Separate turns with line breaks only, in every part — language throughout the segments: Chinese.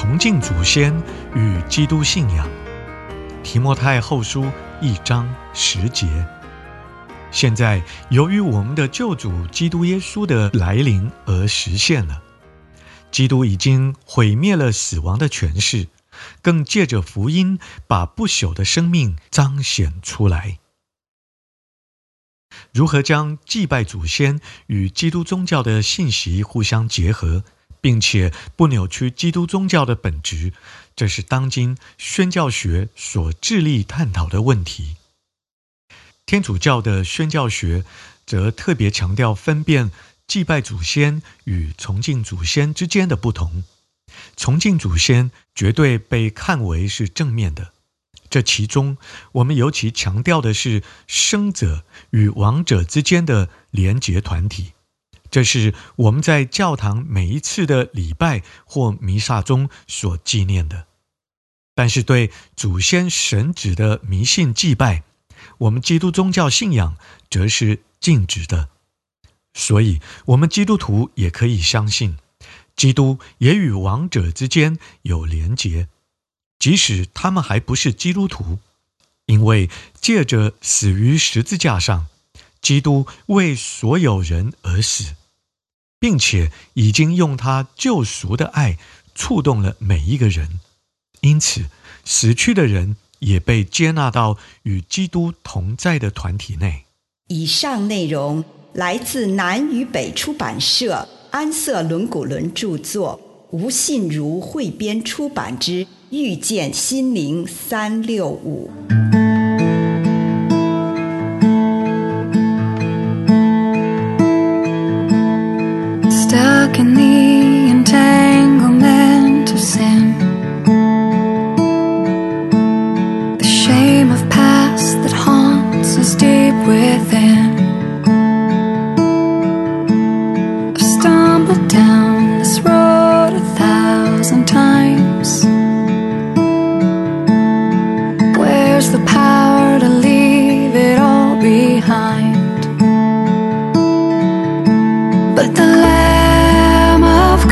崇敬祖先与基督信仰，提摩太后书一章十节。现在由于我们的救主基督耶稣的来临而实现了，基督已经毁灭了死亡的权势，更借着福音把不朽的生命彰显出来。如何将祭拜祖先与基督宗教的信息互相结合？并且不扭曲基督宗教的本质，这是当今宣教学所致力探讨的问题。天主教的宣教学则特别强调分辨祭拜祖先与崇敬祖先之间的不同。崇敬祖先绝对被看为是正面的，这其中我们尤其强调的是生者与亡者之间的连结团体。这是我们在教堂每一次的礼拜或弥撒中所纪念的，但是对祖先神祇的迷信祭拜，我们基督宗教信仰则是禁止的。所以，我们基督徒也可以相信，基督也与亡者之间有连结，即使他们还不是基督徒，因为借着死于十字架上，基督为所有人而死。并且已经用他救赎的爱触动了每一个人，因此死去的人也被接纳到与基督同在的团体内。
以上内容来自南与北出版社安瑟伦古伦著作，吴信如汇编出版之《遇见心灵三六五》。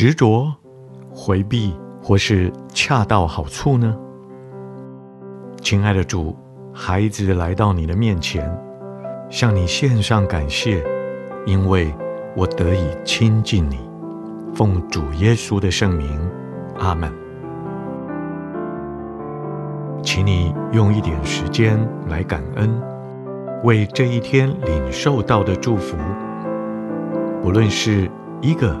执着、回避，或是恰到好处呢？亲爱的主，孩子来到你的面前，向你献上感谢，因为我得以亲近你。奉主耶稣的圣名，阿门。请你用一点时间来感恩，为这一天领受到的祝福，不论是一个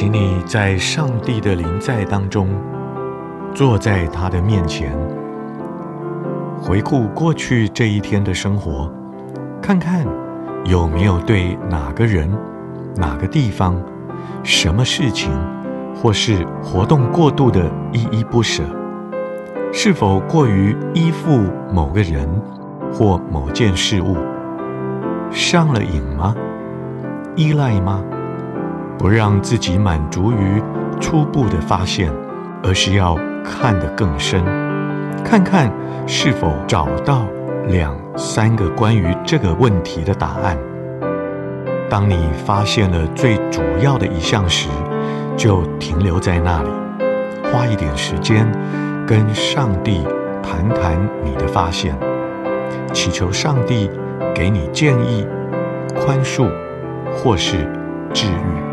请你在上帝的临在当中，坐在他的面前，回顾过去这一天的生活，看看有没有对哪个人、哪个地方、什么事情，或是活动过度的依依不舍，是否过于依附某个人或某件事物，上了瘾吗？依赖吗？不让自己满足于初步的发现，而是要看得更深，看看是否找到两三个关于这个问题的答案。当你发现了最主要的一项时，就停留在那里，花一点时间跟上帝谈谈你的发现，祈求上帝给你建议、宽恕或是治愈。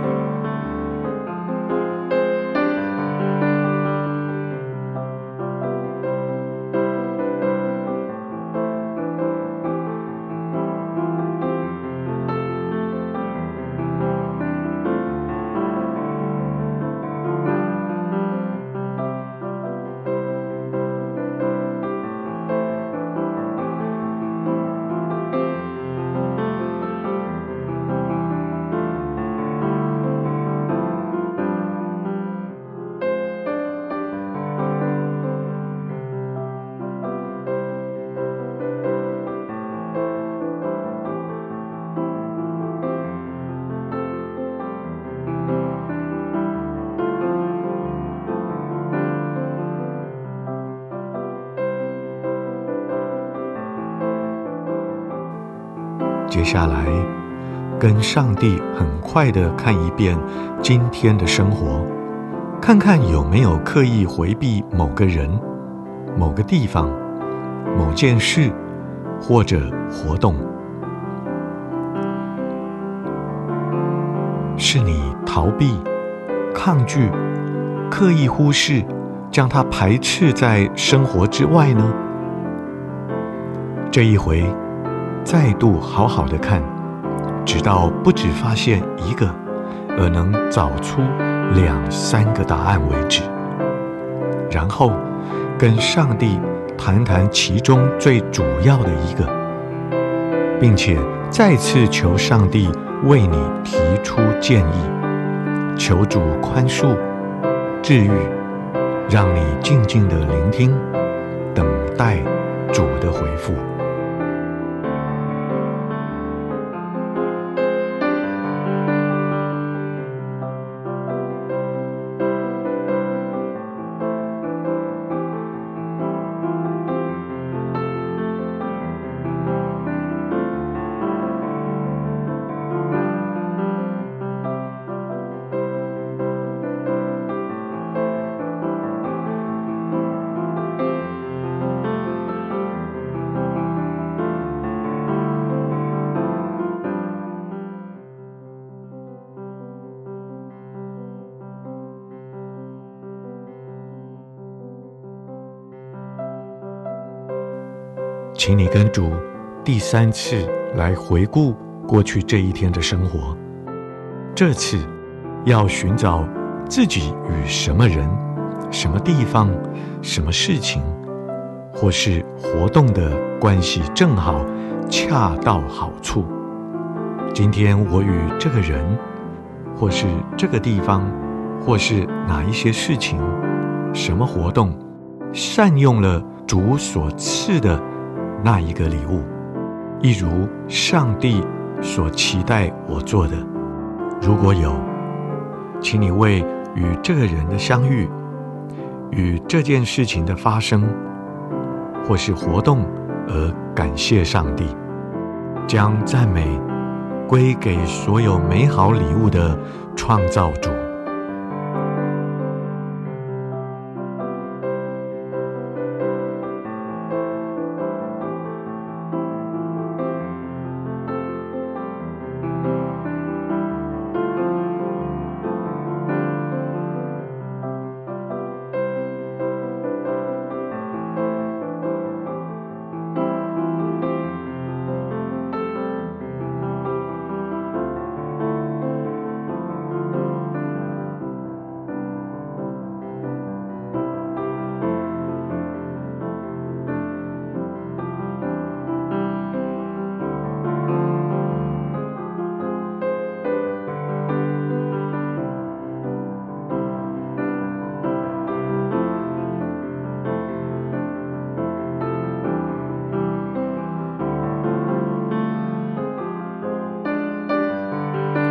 下来，跟上帝很快的看一遍今天的生活，看看有没有刻意回避某个人、某个地方、某件事或者活动，是你逃避、抗拒、刻意忽视，将它排斥在生活之外呢？这一回。再度好好的看，直到不只发现一个，而能找出两三个答案为止。然后跟上帝谈谈其中最主要的一个，并且再次求上帝为你提出建议，求主宽恕、治愈，让你静静的聆听，等待主的回复。请你跟主第三次来回顾过去这一天的生活。这次要寻找自己与什么人、什么地方、什么事情，或是活动的关系正好恰到好处。今天我与这个人，或是这个地方，或是哪一些事情、什么活动，善用了主所赐的那一个礼物，一如上帝所期待我做的。如果有，请你为与这个人的相遇、与这件事情的发生，或是活动而感谢上帝，将赞美归给所有美好礼物的创造主。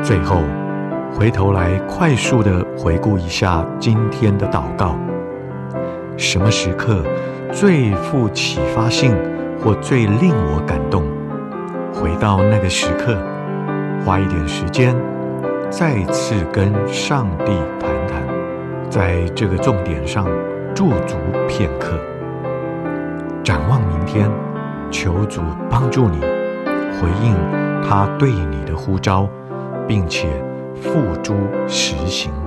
最后，回头来快速地回顾一下今天的祷告。什么时刻最富启发性，或最令我感动？回到那个时刻，花一点时间，再次跟上帝谈谈，在这个重点上驻足片刻。展望明天，求主帮助你回应他对你的呼召。并且付诸实行。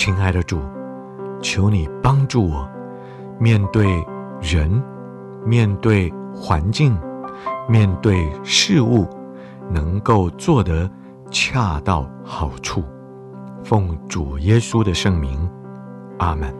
亲爱的主，求你帮助我，面对人，面对环境，面对事物，能够做得恰到好处。奉主耶稣的圣名，阿门。